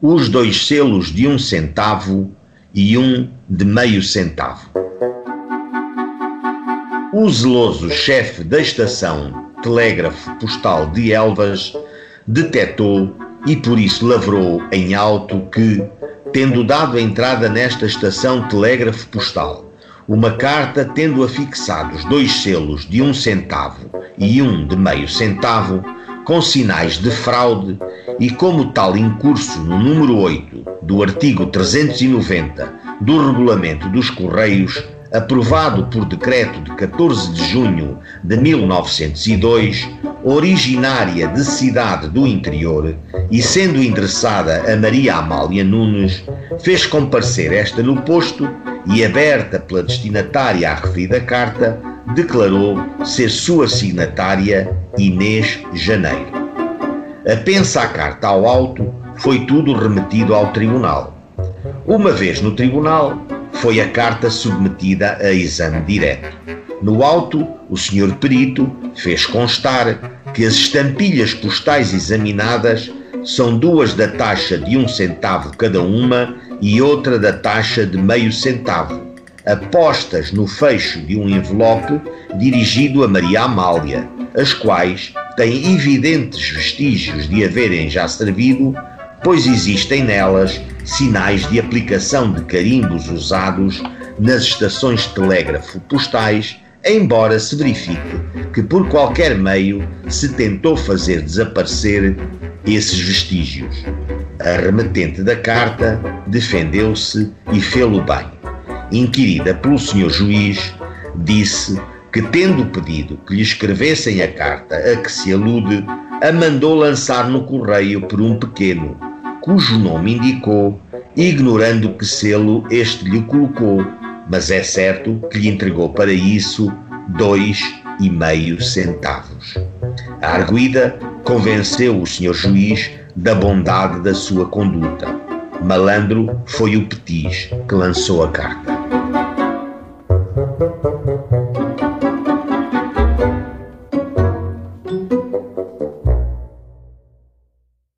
os dois selos de um centavo e um de meio centavo. O zeloso chefe da estação telégrafo postal de Elvas detectou e por isso lavrou em alto que, tendo dado entrada nesta estação telégrafo postal, uma carta tendo afixados dois selos de um centavo e um de meio centavo, com sinais de fraude e como tal incurso no número 8 do artigo 390 do Regulamento dos Correios, aprovado por decreto de 14 de junho de 1902, originária de cidade do interior e sendo endereçada a Maria Amália Nunes, fez comparecer esta no posto e, aberta pela destinatária à referida carta, declarou ser sua signatária Inês Janeiro. Apensa a carta ao alto, foi tudo remetido ao tribunal. Uma vez no tribunal, foi a carta submetida a exame direto. No alto, o senhor perito fez constar que as estampilhas postais examinadas são duas da taxa de um centavo cada uma e outra da taxa de meio centavo, apostas no fecho de um envelope dirigido a Maria Amália, as quais têm evidentes vestígios de haverem já servido, pois existem nelas sinais de aplicação de carimbos usados nas estações de telégrafo postais, embora se verifique que por qualquer meio se tentou fazer desaparecer esses vestígios. A remetente da carta defendeu-se e fê-lo bem. Inquirida pelo senhor juiz, disse que, tendo pedido que lhe escrevessem a carta a que se alude, a mandou lançar no correio por um pequeno, cujo nome indicou, ignorando que selo este lhe colocou, mas é certo que lhe entregou para isso dois e meio centavos. A arguida convenceu o senhor juiz da bondade da sua conduta. Malandro foi o Petis que lançou a carta.